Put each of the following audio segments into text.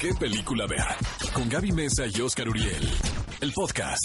¿Qué película ver? Con Gaby Mesa y Oscar Uriel. El podcast.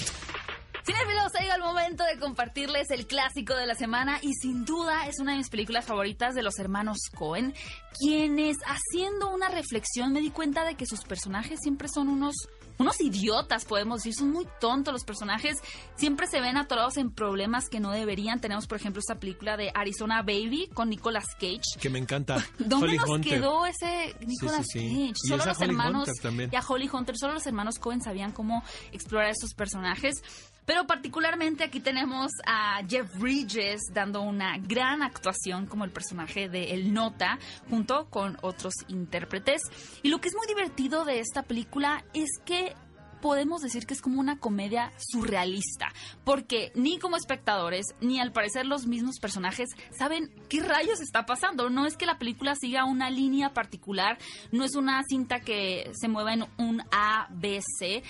Cinefilos, ha llegado el momento de compartirles el clásico de la semana y sin duda es una de mis películas favoritas de los hermanos Cohen, quienes haciendo una reflexión me di cuenta de que sus personajes siempre son unos unos idiotas, podemos decir, son muy tontos los personajes, siempre se ven atorados en problemas que no deberían. Tenemos, por ejemplo, esta película de Arizona Baby con Nicolas Cage. Que me encanta. ¿Dónde Holly nos Hunter. quedó ese Nicolas sí, sí. Cage? Y Solo los Holly hermanos y a Holly Hunter, solo los hermanos Cohen sabían cómo explorar estos personajes. Pero particularmente aquí tenemos a Jeff Bridges dando una gran actuación como el personaje de El Nota junto con otros intérpretes. Y lo que es muy divertido de esta película es que podemos decir que es como una comedia surrealista, porque ni como espectadores, ni al parecer los mismos personajes saben qué rayos está pasando. No es que la película siga una línea particular, no es una cinta que se mueva en un A, B, C,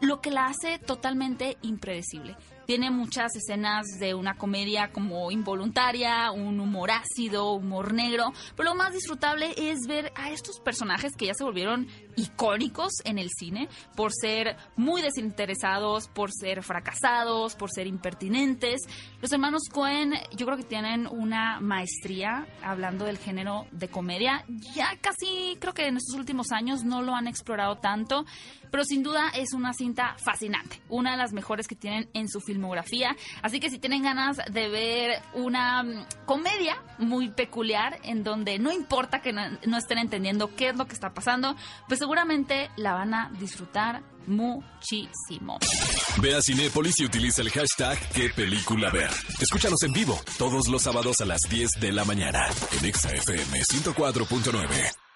lo que la hace totalmente impredecible. Tiene muchas escenas de una comedia como involuntaria, un humor ácido, humor negro, pero lo más disfrutable es ver a estos personajes que ya se volvieron icónicos en el cine por ser muy desinteresados, por ser fracasados, por ser impertinentes. Los hermanos Cohen yo creo que tienen una maestría hablando del género de comedia. Ya casi creo que en estos últimos años no lo han explorado tanto, pero sin duda es una cinta fascinante, una de las mejores que tienen en su Así que si tienen ganas de ver una mm, comedia muy peculiar en donde no importa que no, estén entendiendo qué es lo que está pasando, pues seguramente la van a disfrutar muchísimo. Ve a Cinépolis y utiliza el hashtag ¿Qué película? Escúchanos en vivo todos los sábados a las 10 de la mañana en ExaFM 104.9.